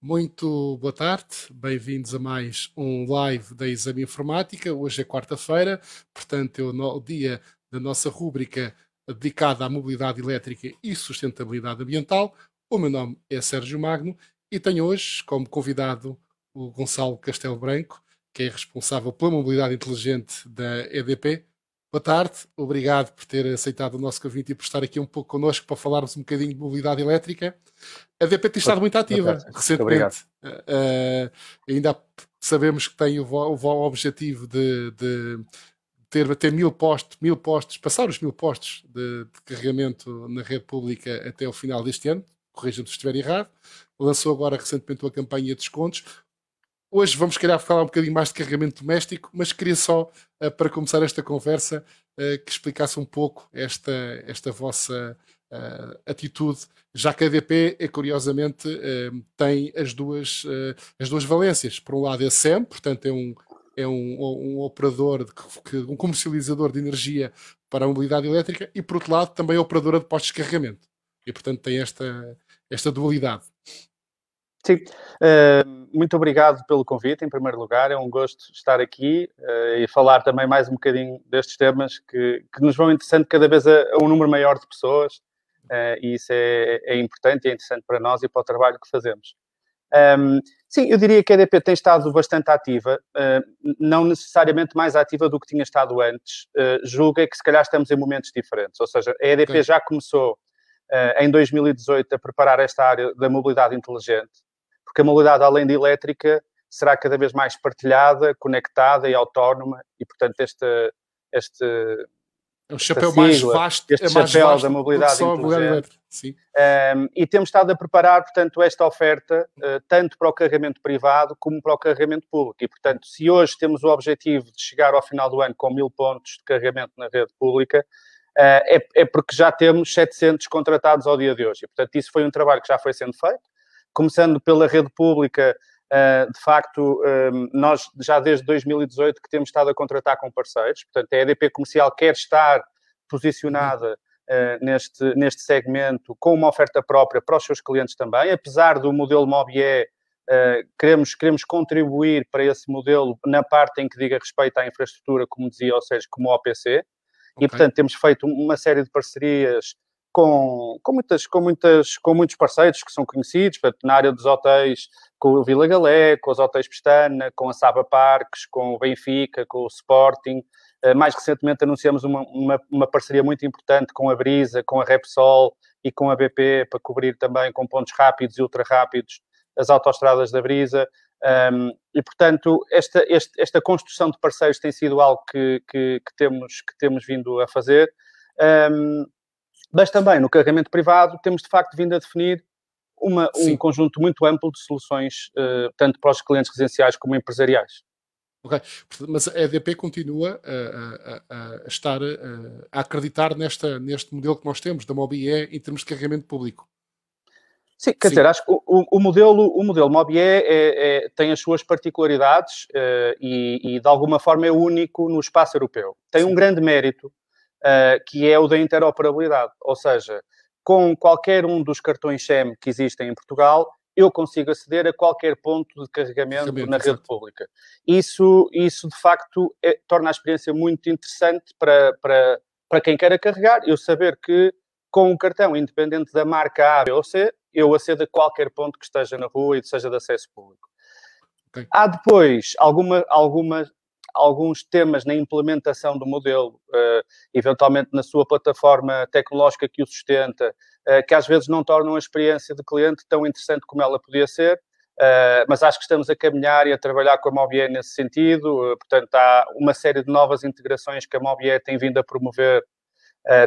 Muito boa tarde, bem-vindos a mais um live da Exame Informática. Hoje é quarta-feira, portanto, é o dia da nossa rúbrica dedicada à mobilidade elétrica e sustentabilidade ambiental. O meu nome é Sérgio Magno e tenho hoje como convidado o Gonçalo Castelo Branco, que é responsável pela mobilidade inteligente da EDP. Boa tarde, obrigado por ter aceitado o nosso convite e por estar aqui um pouco connosco para falarmos um bocadinho de mobilidade elétrica. A EDP tem estado muito ativa recentemente. Uh, ainda sabemos que tem o, o, o objetivo de, de ter, ter mil, postos, mil postos, passar os mil postos de, de carregamento na rede pública até o final deste ano. Corrija-me se estiver errado. Lançou agora recentemente uma campanha de descontos. Hoje vamos querer falar um bocadinho mais de carregamento doméstico, mas queria só, uh, para começar esta conversa, uh, que explicasse um pouco esta, esta vossa uh, atitude, já que a EDP, é, curiosamente, tem as duas, as duas valências. Por um lado é SEM, portanto é um, é um, um operador, de, que, um comercializador de energia para a mobilidade elétrica e, por outro lado, também é operadora de postos de carregamento. E, portanto, tem esta, esta dualidade. Sim, uh, muito obrigado pelo convite, em primeiro lugar. É um gosto estar aqui uh, e falar também mais um bocadinho destes temas que, que nos vão interessando cada vez a, a, um número maior de pessoas uh, e isso é, é, importante e é interessante para nós e para o trabalho que fazemos. Um, sim, eu diria que a EDP tem estado bastante ativa, não necessariamente mais ativa do que tinha estado antes. julgo é que se calhar estamos em momentos diferentes, ou seja, a EDP okay. já começou em 2018 a preparar esta área da mobilidade inteligente porque a mobilidade, além de elétrica, será cada vez mais partilhada, conectada e autónoma, e portanto este, este é o chapéu sigla, mais vasto, este é mais chapéu vasto da mobilidade inteligente. Sim. Um, e temos estado a preparar, portanto, esta oferta uh, tanto para o carregamento privado como para o carregamento público. E, portanto, se hoje temos o objetivo de chegar ao final do ano com mil pontos de carregamento na rede pública, uh, é, é porque já temos 700 contratados ao dia de hoje. E, portanto, isso foi um trabalho que já foi sendo feito começando pela rede pública, Uh, de facto, uh, nós já desde 2018 que temos estado a contratar com parceiros, portanto, a EDP Comercial quer estar posicionada uh, neste, neste segmento com uma oferta própria para os seus clientes também, apesar do modelo Mobie, queremos, queremos contribuir para esse modelo na parte em que diga respeito à infraestrutura, como dizia, ou seja, como OPC, okay. e portanto temos feito uma série de parcerias com, com, muitas, com, muitas, com muitos parceiros que são conhecidos, portanto, na área dos hotéis, com o Vila Galé, com os hotéis Pestana, com a Saba Parques, com o Benfica, com o Sporting. Eh, mais recentemente anunciamos uma, uma, uma, parceria muito importante com a Brisa, com a Repsol e com a BP para cobrir também com pontos rápidos e ultra rápidos as autoestradas da Brisa. Um, e, portanto, esta, este, esta construção de parceiros tem sido algo que, que, que temos, que temos vindo a fazer. Um, mas também no carregamento privado temos de facto vindo a definir uma, um conjunto muito amplo de soluções, uh, tanto para os clientes residenciais como empresariais. Ok, mas a EDP continua a, a, a estar a, a, acreditar nesta, neste modelo que nós temos da Mobie em termos de carregamento público. Sim, quer Sim. dizer, acho que o, o, modelo, o modelo Mobie é, é, tem as suas particularidades uh, e, e, de alguma forma, é único no espaço europeu. Tem Sim. um grande mérito uh, que é o da interoperabilidade. Ou seja, com qualquer um dos cartões SEM que existem em Portugal, eu consigo aceder a qualquer ponto de carregamento na rede pública. Isso, isso de facto, é, torna a experiência muito interessante para, para, para quem queira carregar. Eu saber que com um cartão, independente da marca A, B ou C, eu acedo a qualquer ponto que esteja na rua e seja de acesso público. Okay. Há depois alguma, alguma alguns temas na implementação do modelo, uh, eventualmente na sua plataforma tecnológica que o sustenta, uh, que às vezes não tornam a experiência de cliente tão interessante como ela podia ser. Uh, mas acho que estamos a caminhar e a trabalhar com a Mobie nesse sentido. portanto, há uma série de novas integrações que a Mobie tem vindo a promover,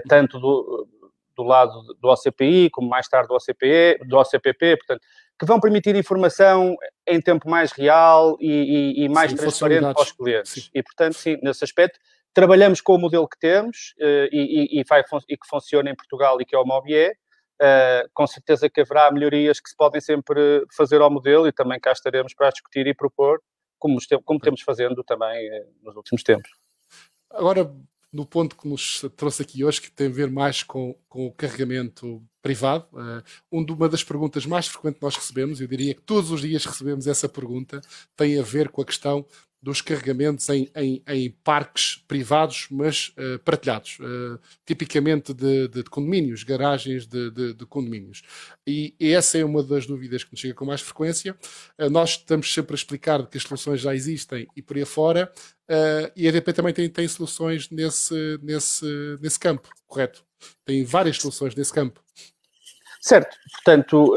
tanto do, do lado do OCPI, como mais tarde do OCPE, do OCPP, portanto, que vão permitir informação em tempo mais real e, e, e mais sim, transparente para os clientes. Sim. E, portanto, sim, nesse aspecto, trabalhamos com o modelo que temos uh, e, vai, e, que funciona em Portugal e que é o Mobie. Uh, com certeza que haverá melhorias que se podem sempre fazer ao modelo e também cá estaremos para discutir e propor, como, como temos fazendo também uh, nos últimos tempos. Agora, no ponto que nos trouxe aqui hoje, que tem a ver mais com, com o carregamento privado. Uh, uma das perguntas mais frequentes que nós recebemos, eu diria que todos os dias recebemos essa pergunta, tem a ver com a questão dos carregamentos em, em, em parques privados, mas uh, partilhados, uh, tipicamente de, de, de, condomínios, garagens de, de, condomínios. E, essa é uma das dúvidas que nos chega com mais frequência. Uh, nós estamos sempre a explicar que as soluções já existem e por aí fora, e a EDP também tem, tem soluções nesse, nesse, nesse campo, correto? Tem várias soluções nesse campo. Certo, portanto,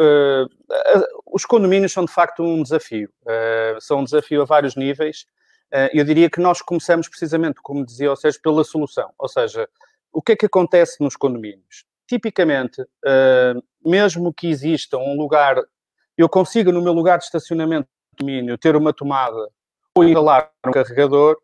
os condomínios são de facto um desafio. Uh, são um desafio a vários níveis. Uh, eu diria que nós começamos precisamente, como dizia o Sérgio, pela solução. Ou seja, o que é que acontece nos condomínios? Tipicamente, mesmo que exista um lugar, eu consiga no meu lugar de estacionamento do condomínio ter uma tomada ou instalar um carregador,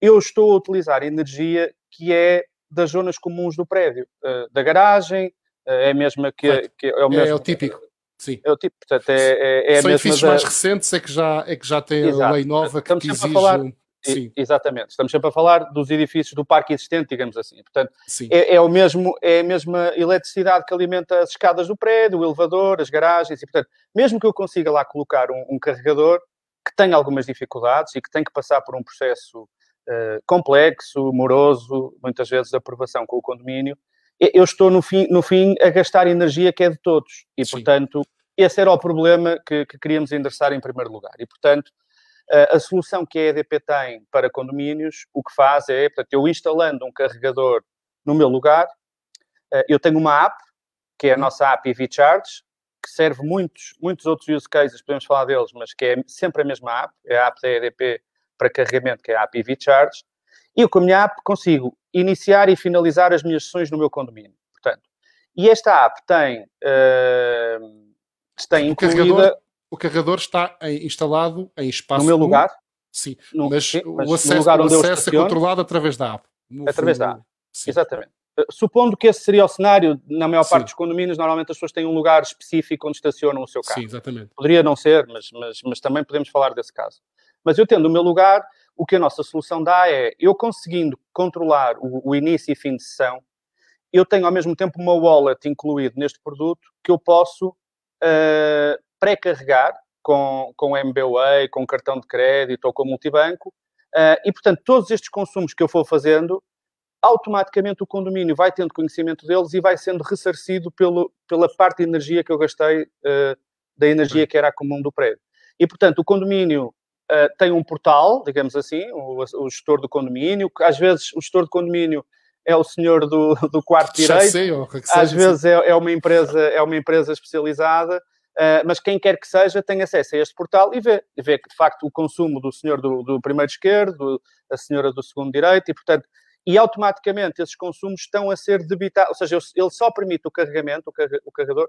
eu estou a utilizar energia que é das zonas comuns do prédio, da garagem, é a mesma que, que é, o mesmo. É, é o típico. Sim. É o tipo, portanto, é, é, é São edifícios mais recentes é que já, é que já tem Exato. a lei nova que, que exige... Falar... Sim. Exatamente. Estamos sempre a falar dos edifícios do parque existente, digamos assim. Portanto, é, é, o mesmo, é a mesma eletricidade que alimenta as escadas do prédio, o elevador, as garagens, e portanto, mesmo que eu consiga lá colocar um, um carregador que tem algumas dificuldades e que tem que passar por um processo uh, complexo, moroso, muitas vezes de aprovação com o condomínio, eu estou no fim, no fim a gastar energia que é de todos. E, Sim. portanto, esse era o problema que, que, queríamos endereçar em primeiro lugar. E, portanto, a, a, solução que a EDP tem para condomínios, o que faz é, portanto, eu instalando um carregador no meu lugar, eh, eu tenho uma app, que é a nossa app EV Charge, que serve muitos, muitos outros use cases, podemos falar deles, mas que é sempre a mesma app, é a app da EDP para carregamento, que é a app EV Charge, e eu com a minha app consigo iniciar e finalizar as minhas sessões no meu condomínio. Portanto, e esta app tem, uh, tem o incluída... Carregador, o carregador está em, instalado em espaço... No meu lugar? Sim, no, mas, sim, mas o acesso, o acesso é controlado através da app. Através fundo, da app, sim. exatamente. Eh, supondo que esse seria o cenário, na maior parte dos condomínios, normalmente as pessoas têm um lugar específico onde estacionam o seu carro. Sim, exatamente. Poderia não ser, mas, mas, mas também podemos falar desse caso. Mas eu tendo o meu lugar, o que a nossa solução dá é, eu conseguindo controlar o, o início e fim de sessão, eu tenho ao mesmo tempo uma wallet incluído neste produto que eu posso uh, pré-carregar com, com MBWay, com cartão de crédito ou com multibanco, uh, e portanto todos estes consumos que eu for fazendo, automaticamente o condomínio vai tendo conhecimento deles e vai sendo ressarcido pelo, pela parte de energia que eu gastei uh, da energia que era a comum do prédio. E portanto o condomínio uh, tem um portal, digamos assim, o, o, gestor do condomínio, que às vezes o gestor do condomínio é o senhor do, do quarto direito, sei, às vezes é, é, uma empresa, é uma empresa especializada, uh, mas quem quer que seja tem acesso a este portal e vê, vê que de facto o consumo do senhor do, do primeiro esquerdo, a senhora do segundo direito, e portanto e automaticamente esses consumos estão a ser debitados, ou seja, ele só permite o carregamento, o carregador,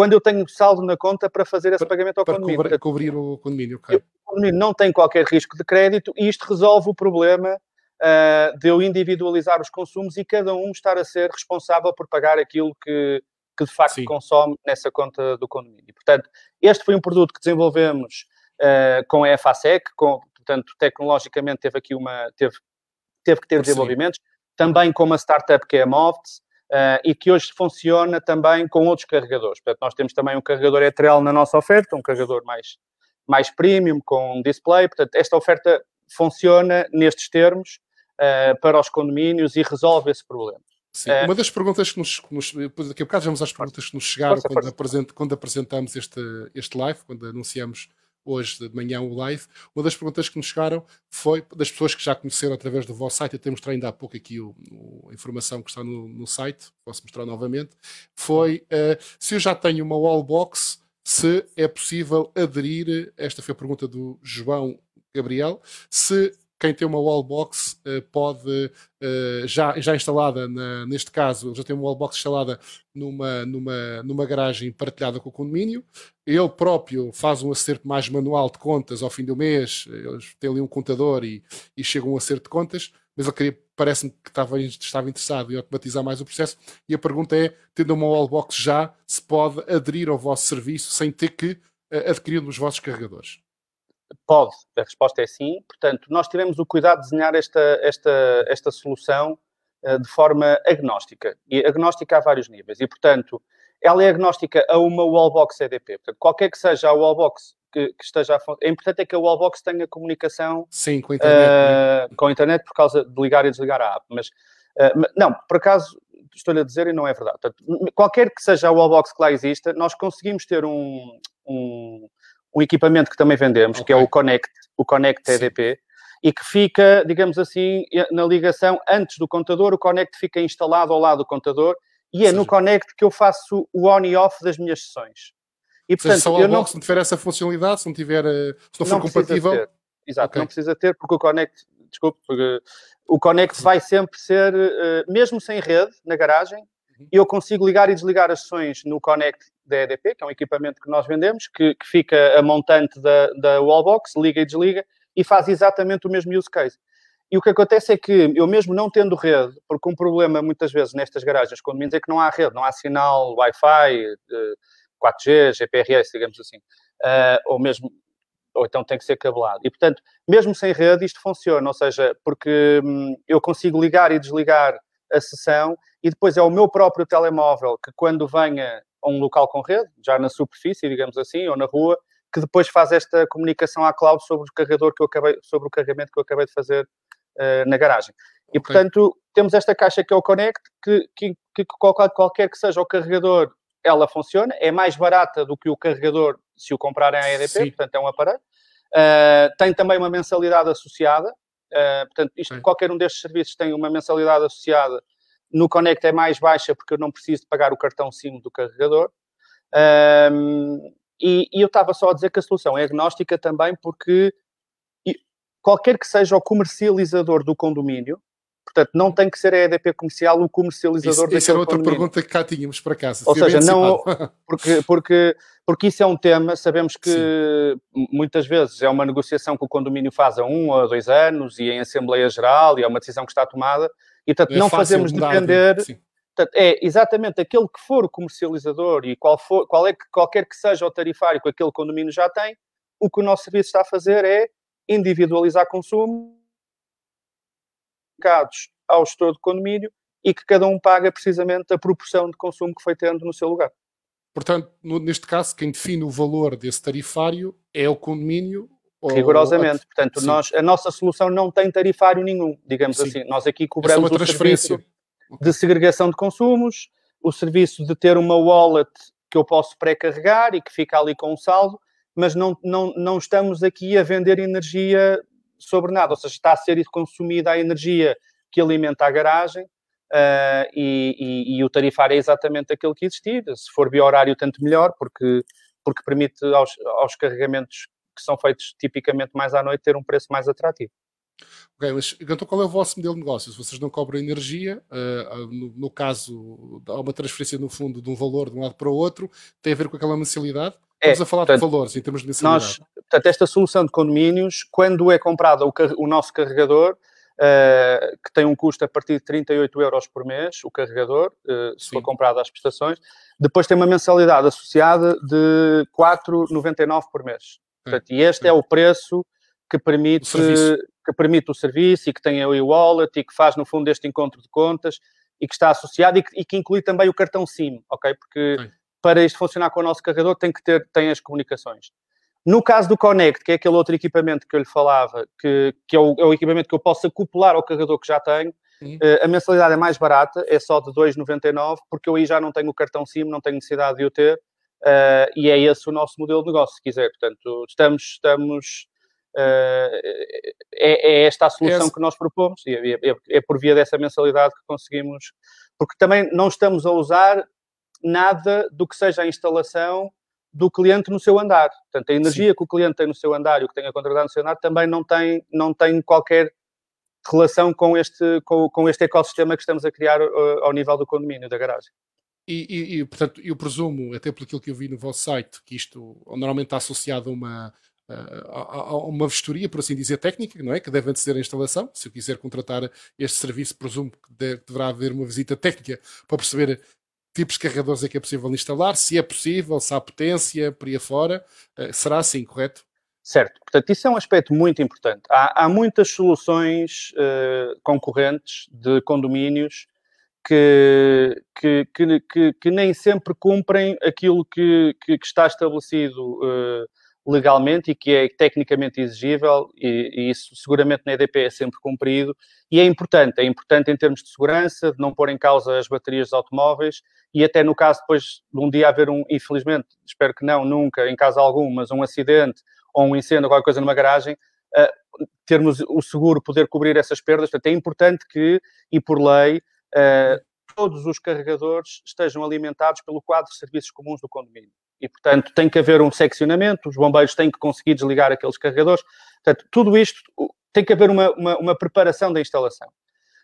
quando eu tenho saldo na conta para fazer esse pagamento ao para condomínio. Para cobrir o condomínio, okay. O condomínio não tem qualquer risco de crédito e isto resolve o problema uh, de eu individualizar os consumos e cada um estar a ser responsável por pagar aquilo que, que de facto Sim. consome nessa conta do condomínio. Portanto, este foi um produto que desenvolvemos uh, com a FASEC, com, portanto, tecnologicamente teve aqui uma, teve, teve que ter desenvolvimentos, também com uma startup que é a Movts, Uh, e que hoje funciona também com outros carregadores. Portanto, nós temos também um carregador ETREL na nossa oferta, um carregador mais, mais premium, com display. Portanto, esta oferta funciona nestes termos uh, para os condomínios e resolve esse problema. Sim, uh, uma das perguntas que nos, nos daqui a bocado vamos às perguntas que nos chegaram força, quando, força. Apresent, quando apresentamos este, este live, quando anunciamos hoje de manhã o live, uma das perguntas que nos chegaram foi das pessoas que já conheceram através do vosso site, eu tenho mostrado ainda há pouco aqui o, o, a informação que está no, no, site, posso mostrar novamente, foi uh, se eu já tenho uma wallbox, se é possível aderir, esta foi a pergunta do João Gabriel, se quem tem uma wallbox uh, pode, uh, já, já instalada, na, neste caso, já tem uma wallbox instalada numa, numa, numa garagem partilhada com o condomínio, ele próprio faz um acerto mais manual de contas ao fim do mês, eles têm ali um contador e, e chega um acerto de contas, mas ele queria, parece-me que estava, estava interessado em automatizar mais o processo, e a pergunta é, tendo uma wallbox já, se pode aderir ao vosso serviço sem ter que uh, adquirir dos vossos carregadores? Pode, a resposta é sim. Portanto, nós tivemos o cuidado de desenhar esta, esta, esta solução de forma agnóstica. E agnóstica há vários níveis. E, portanto, ela é agnóstica a uma wallbox EDP. Portanto, qualquer que seja a wallbox que, que esteja a É importante é que a wallbox tenha comunicação Sim, com a internet, uh, com a internet por causa de ligar e desligar a app. Mas, uh, não, por acaso, estou-lhe a dizer e não é verdade. Portanto, qualquer que seja a wallbox que lá exista, nós conseguimos ter um, um, um equipamento que também vendemos, okay. que é o Connect, o Connect EDP, e que fica, digamos assim, na ligação antes do contador, o Connect fica instalado ao lado do contador e é no Connect que eu faço o on e off das minhas sessões. E, portanto, seja, se eu não... não tiver essa funcionalidade, se não tiver, eh, se não for não compatível... Ter. Exato, okay. não precisa ter, porque o Connect, desculpe, o Connect vai sempre ser, eh, mesmo sem rede, na garagem, uhum. eu consigo ligar e desligar as sessões no Connect da EDP, que é um equipamento que nós vendemos, que, que fica a montante da, da wallbox, liga e desliga, e faz exatamente o mesmo use case. E o que acontece é que eu mesmo não tendo rede, porque um problema muitas vezes nestas garagens condomínios é que não há rede, não há sinal Wi-Fi, 4G, eh, GPRS, digamos assim, uh, ou mesmo ou então tem que ser cabelado. E, portanto, mesmo sem rede, isto funciona, ou seja, porque hum, eu consigo ligar e desligar a sessão e depois é o meu próprio telemóvel que, quando venha a um local com rede, já na superfície, digamos assim, ou na rua, que depois faz esta comunicação à cloud sobre o carregador que eu acabei, sobre o carregamento que eu acabei de fazer uh, na garagem. E, okay. portanto, temos esta caixa que é o Connect, que, que, que qualquer, qualquer que seja o carregador, ela funciona, é mais barata do que o carregador se o comprarem à EDP, Sim. portanto é um aparelho. Uh, tem também uma mensalidade associada, uh, portanto, isto, qualquer um destes serviços tem uma mensalidade associada. No Connect é mais baixa porque eu não preciso de pagar o cartão SIM do carregador. Uh, e, e, eu estava só a dizer que a solução é agnóstica também porque qualquer que seja o comercializador do condomínio, portanto, não tem que ser a EDP comercial o comercializador isso, Essa era outra condomínio. pergunta que cá tínhamos para casa. Ou seja, não, porque, porque, porque isso é um tema, sabemos que Sim. muitas vezes é uma negociação que o condomínio faz a um ou dois anos e em Assembleia Geral e é uma decisão que está tomada e, portanto, é não fazemos depender... Portanto, é exatamente aquele que for o comercializador e qual, for, qual é que, qualquer que seja o tarifário que aquele condomínio já tem, o que o nosso serviço está a fazer é individualizar consumo ao gestor de condomínio e que cada um paga precisamente a proporção de consumo que foi tendo no seu lugar. Portanto, no, neste caso, quem define o valor desse tarifário é o condomínio? Rigorosamente. Portanto, nós, a nossa solução não tem tarifário nenhum, digamos Sim. assim. Nós aqui é cobramos é o serviço de segregação de consumos, o serviço de ter uma wallet que eu posso pré-carregar e que fica ali com um saldo, mas não, não, não estamos aqui a vender energia sobre nada, ou seja, está a ser consumida a energia que alimenta a garagem uh, e, e, e, o tarifário é exatamente aquele que existir. Se for biorário, tanto melhor, porque, porque permite aos, aos carregamentos que são feitos tipicamente mais à noite ter um preço mais atrativo. Ok, mas então qual é o vosso modelo de negócio? Se vocês não cobram energia, uh, no, no, caso, há uma transferência no fundo de um valor de um lado para o outro, tem a ver com aquela mensalidade? É, Estamos a falar portanto, de valores em termos de mensalidade. Nós, portanto, esta solução de condomínios, quando é comprado o, o nosso carregador, uh, que tem um custo a partir de 38 euros por mês, o carregador, uh, se Sim. for comprado às prestações, depois tem uma mensalidade associada de 4,99 por mês. Portanto, e este é o preço que permite, que permite o serviço e que tem o e-wallet e que faz, no fundo, este encontro de contas e que está associado e que, e que inclui também o cartão SIM, ok? Porque Sim para isto funcionar com o nosso carregador, tem que ter tem as comunicações. No caso do Connect, que é aquele outro equipamento que eu lhe falava, que, que é, o, é o equipamento que eu posso acoplar ao carregador que já tenho, uh, a mensalidade é mais barata, é só de 2,99, porque eu aí já não tenho o cartão SIM, não tenho necessidade de o ter, uh, e é esse o nosso modelo de negócio, se quiser. Portanto, estamos, estamos uh, é, é, esta a solução Esse... que nós propomos, e é, é, é por via dessa mensalidade que conseguimos, porque também não estamos a usar nada do que seja a instalação do cliente no seu andar. Portanto, a energia Sim. que o cliente tem no seu andar e o que tem a contratar no seu andar também não tem, não tem qualquer relação com este, com, com este ecossistema que estamos a criar uh, ao nível do condomínio, da garagem. E, e, e, portanto, eu presumo, até por aquilo que eu vi no vosso site, que isto normalmente está associado a uma, a, uma vistoria, por assim dizer, técnica, não é? Que deve anteceder a instalação. Se eu quiser contratar este serviço, presumo que deverá haver uma visita técnica para perceber tipos de carregadores é que é possível instalar, se é possível, se há potência, por aí afora, uh, será assim, correto? Certo, portanto, isso é um aspecto muito importante. Há, há muitas soluções uh, concorrentes de condomínios que, que, que, que, nem sempre cumprem aquilo que, que, está estabelecido uh, legalmente e que é tecnicamente exigível, e, e, isso seguramente na EDP é sempre cumprido, e é importante, é importante em termos de segurança, de não pôr em causa as baterias dos automóveis, e até no caso depois de um dia haver um, infelizmente, espero que não, nunca, em caso algum, mas um acidente ou um incêndio, qualquer coisa numa garagem, uh, termos o seguro poder cobrir essas perdas. Portanto, é importante que, e por lei, uh, todos os carregadores estejam alimentados pelo quadro de serviços comuns do condomínio. E, portanto, tem que haver um seccionamento, os bombeiros têm que conseguir desligar aqueles carregadores. Portanto, tudo isto tem que haver uma, uma, uma preparação da instalação.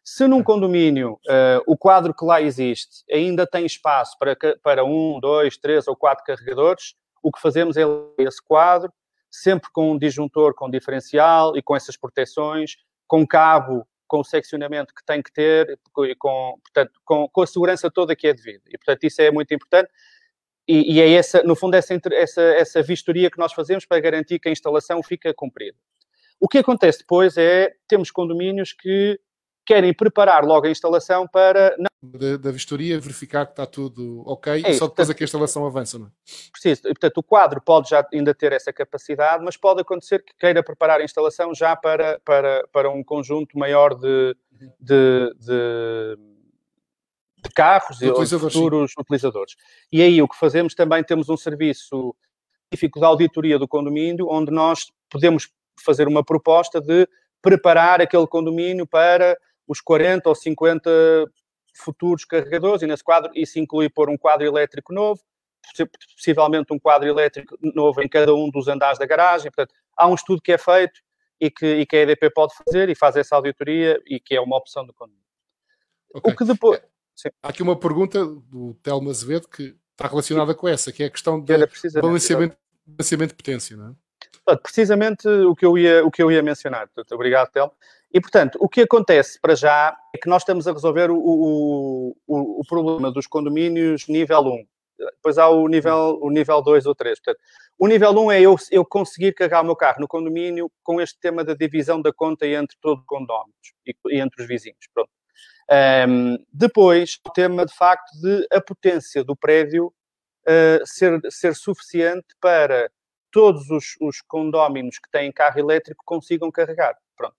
Se num condomínio uh, o quadro que lá existe ainda tem espaço para, para um, dois, três ou quatro carregadores, o que fazemos é esse quadro, sempre com um disjuntor com diferencial e com essas proteções, com cabo, com o seccionamento que tem que ter com, portanto, com, com a segurança toda que é devida. E, portanto, isso é muito importante. E, e, é essa, no fundo, essa, essa, essa vistoria que nós fazemos para garantir que a instalação fica cumprida. O que acontece depois é, temos condomínios que querem preparar logo a instalação para. Da, da vistoria, verificar que está tudo ok é, e só depois portanto, é que a instalação avança, não é? Preciso. E, portanto, o quadro pode já ainda ter essa capacidade, mas pode acontecer que queira preparar a instalação já para, para, para um conjunto maior de, de, de, de carros e futuros sim. utilizadores. E aí o que fazemos também temos um serviço específico de auditoria do condomínio, onde nós podemos fazer uma proposta de preparar aquele condomínio para os 40 ou 50 futuros carregadores, e nesse quadro isso inclui pôr um quadro elétrico novo, possivelmente um quadro elétrico novo em cada um dos andares da garagem. Portanto, há um estudo que é feito e que, e que a EDP pode fazer e faz essa auditoria e que é uma opção do condomínio. Okay. O que depois... Sim. Há aqui uma pergunta do Telmo Azevedo que está relacionada com essa, que é a questão do balanceamento, balanceamento de potência, não é? Precisamente o que eu ia, o que eu ia mencionar. Portanto, obrigado, Telmo. E, portanto, o que acontece para já é que nós estamos a resolver o, o, o, o problema dos condomínios nível 1. Depois há o nível, o nível 2 ou 3. Portanto, o nível 1 é eu, eu conseguir carregar o meu carro no condomínio com este tema da divisão da conta entre todos os condomínios e, e, entre os vizinhos. Pronto. Um, depois, o tema de facto de a potência do prédio uh, ser, ser suficiente para todos os, os condóminos que têm carro elétrico consigam carregar. Pronto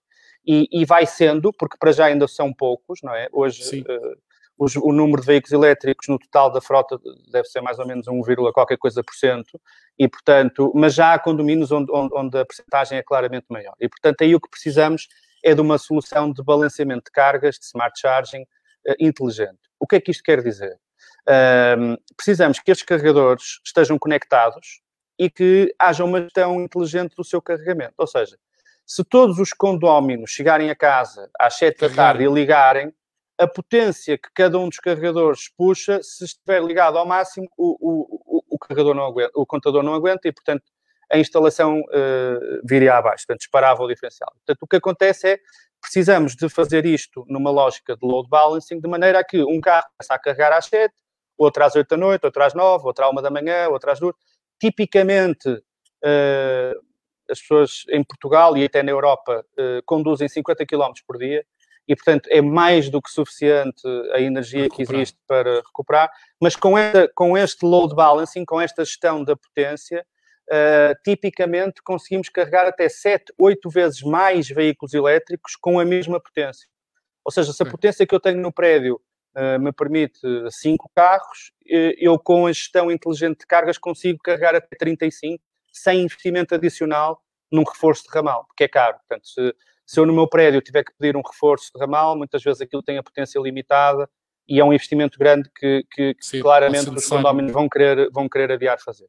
e, e, vai sendo, porque para já ainda são poucos, não é? Hoje uh, os, o número de veículos elétricos no total da frota deve ser mais ou menos 1, qualquer coisa por cento, e portanto, mas já há condomínios onde, onde, onde a percentagem é claramente maior. E portanto, aí o que precisamos é de uma solução de balanceamento de cargas, de smart charging uh, inteligente. O que é que isto quer dizer? Uh, precisamos que estes carregadores estejam conectados e que haja uma gestão inteligente do seu carregamento. Ou seja, se todos os condóminos chegarem a casa às 7 da tarde e ligarem, a potência que cada um dos carregadores puxa, se estiver ligado ao máximo, o, o, o, carregador não aguenta, o contador não aguenta e, portanto, a instalação uh, viria abaixo, portanto, disparava o diferencial. Portanto, o que acontece é, precisamos de fazer isto numa lógica de load balancing, de maneira a que um carro começa a carregar às 7, outro às 8 da noite, outro às 9, outro à 1 da manhã, outro às 2. Tipicamente, uh, as pessoas em Portugal e até na Europa uh, conduzem 50 km por dia e, portanto, é mais do que suficiente a energia que existe para recuperar, mas com, esta, com este load balancing, com esta gestão da potência, uh, tipicamente conseguimos carregar até 7, 8 vezes mais veículos elétricos com a mesma potência. Ou seja, se a potência que eu tenho no prédio uh, me permite 5 carros, eu com a gestão inteligente de cargas consigo carregar até 35 sem investimento adicional num reforço de ramal, porque é caro. Portanto, se, se eu no meu prédio tiver que pedir um reforço de ramal, muitas vezes aquilo tem a potência limitada e é um investimento grande que, que, que Sim, claramente os condóminos vão querer, vão querer adiar fazer.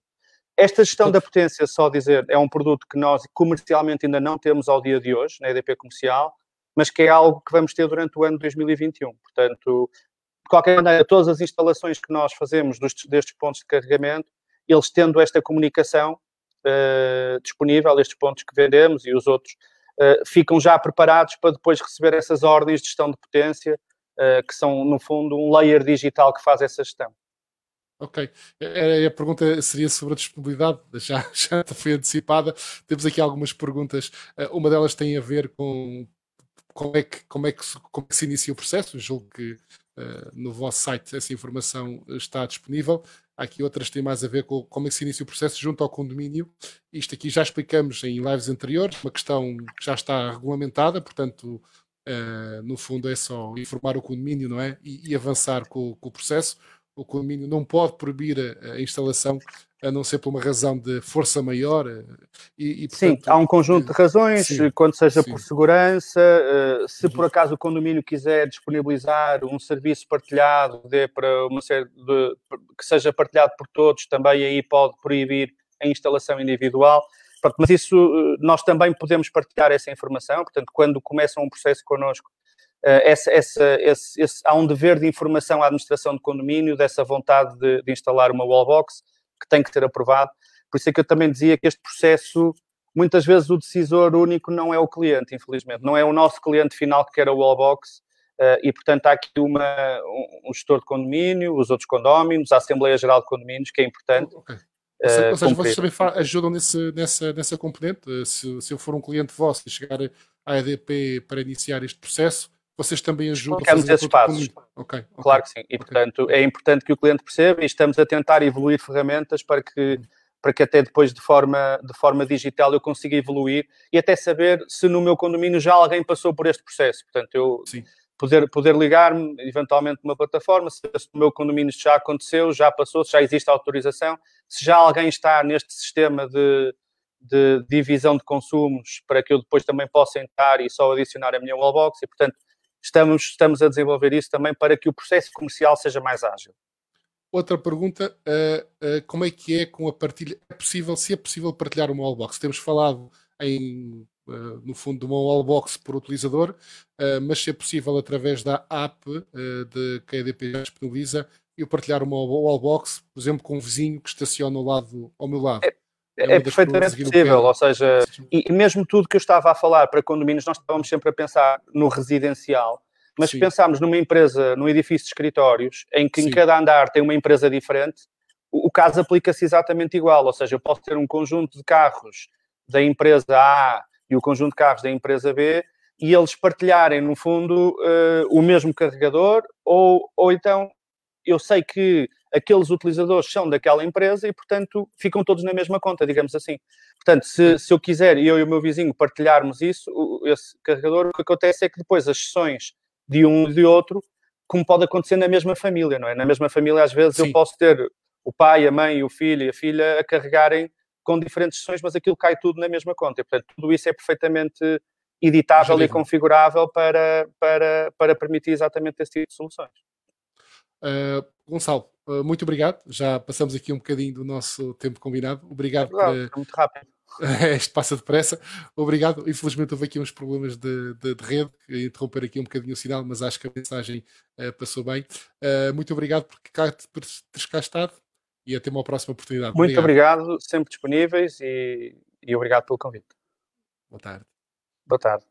Esta gestão da potência, só dizer, é um produto que nós comercialmente ainda não temos ao dia de hoje, na EDP comercial, mas que é algo que vamos ter durante o ano 2021. Portanto, de qualquer maneira, todas as instalações que nós fazemos destes, destes pontos de carregamento, eles tendo esta comunicação, uh, disponível, estes pontos que vendemos e os outros, uh, ficam já preparados para depois receber essas ordens de gestão de potência, uh, que são, no fundo, um layer digital que faz essa gestão. Ok. A, a pergunta seria sobre a disponibilidade, já, já foi antecipada. Temos aqui algumas perguntas. Uma delas tem a ver com como é que, como é que, como é que se inicia o processo. julgo que uh, no vosso site essa informação está disponível. Há aqui outras têm mais a ver com como é que se inicia o processo junto ao condomínio. Isto aqui já explicamos em lives anteriores, uma questão que já está regulamentada, portanto, uh, no fundo é só informar o condomínio não é? e, e avançar com, com, o processo. O condomínio não pode proibir a, a instalação a não ser por uma razão de força maior. Eh, e, e portanto, sim, há um conjunto de razões, sim, quando seja sim. por segurança, eh, se por acaso o condomínio quiser disponibilizar um serviço partilhado de, para uma série de, que seja partilhado por todos, também aí pode proibir a instalação individual. mas isso eh, nós também podemos partilhar essa informação, portanto, quando começam um processo connosco, essa, essa, esse, esse, há um dever de informação à administração do condomínio dessa vontade de, de instalar uma wallbox que tem que ser aprovado. Por isso é que eu também dizia que este processo, muitas vezes o decisor único não é o cliente, infelizmente. Não é o nosso cliente final que quer a wallbox, Uh, e, portanto, há aqui uma, um, gestor de condomínio, os outros condóminos, a Assembleia Geral de Condomínios, que é importante. Okay. Uh, ou seja, vocês também ajudam nesse, nessa, nessa componente? Uh, se, se eu for um cliente vosso e chegar à EDP para iniciar este processo, vocês também ajudam a fazer esses passos. Okay, okay, claro que sim. E, okay. portanto, é importante que o cliente perceba e estamos a tentar evoluir ferramentas para que, para que até depois de forma, de forma digital eu consiga evoluir e até saber se no meu condomínio já alguém passou por este processo. Portanto, eu sim. poder, poder ligar-me eventualmente numa plataforma, se no meu condomínio já aconteceu, já passou, se já existe autorização, se já alguém está neste sistema de, de divisão de consumos para que eu depois também possa entrar e só adicionar a minha wallbox e, portanto, estamos, estamos a desenvolver isso também para que o processo comercial seja mais ágil. Outra pergunta, uh, uh, como é que é com a partilha? É possível, se é possível partilhar uma wallbox? Temos falado em, uh, no fundo de uma wallbox por utilizador, mas se é possível através da app de, que a EDP disponibiliza, eu partilhar uma wallbox, por exemplo, com um vizinho que estaciona ao, lado, ao meu lado. É, é, perfeitamente possível, ou seja, e, e, mesmo tudo que eu estava a falar para condomínios, nós estávamos sempre a pensar no residencial, mas se pensámos numa empresa, num edifício de escritórios, em que Sim. em cada andar tem uma empresa diferente, o, o caso aplica-se exatamente igual, ou seja, eu posso ter um conjunto de carros da empresa A e o conjunto de carros da empresa B, e eles partilharem, no fundo, uh, o mesmo carregador, ou, ou então eu sei que aqueles utilizadores são daquela empresa e, portanto, ficam todos na mesma conta, digamos assim. Portanto, se, se eu quiser, eu e o meu vizinho, partilharmos isso, esse carregador, o que acontece é que depois as sessões de um e de outro, como pode acontecer na mesma família, não é? Na mesma família, às vezes, Sim. eu posso ter o pai, a mãe, o filho e a filha a carregarem com diferentes sessões, mas aquilo cai tudo na mesma conta. E, portanto, tudo isso é perfeitamente editável e configurável para, para, para permitir exatamente esse tipo de soluções. Uh, Gonçalo, muito obrigado. Já passamos aqui um bocadinho do nosso tempo combinado. Obrigado por. Uh, muito rápido. este passa depressa. Obrigado. Infelizmente houve aqui uns problemas de, de, de rede, interromper aqui um bocadinho o sinal, mas acho que a mensagem uh, passou bem. Uh, muito obrigado por, cá, por teres cá estado e até uma próxima oportunidade. Muito obrigado, obrigado sempre disponíveis e, e obrigado pelo convite. Boa tarde. Boa tarde.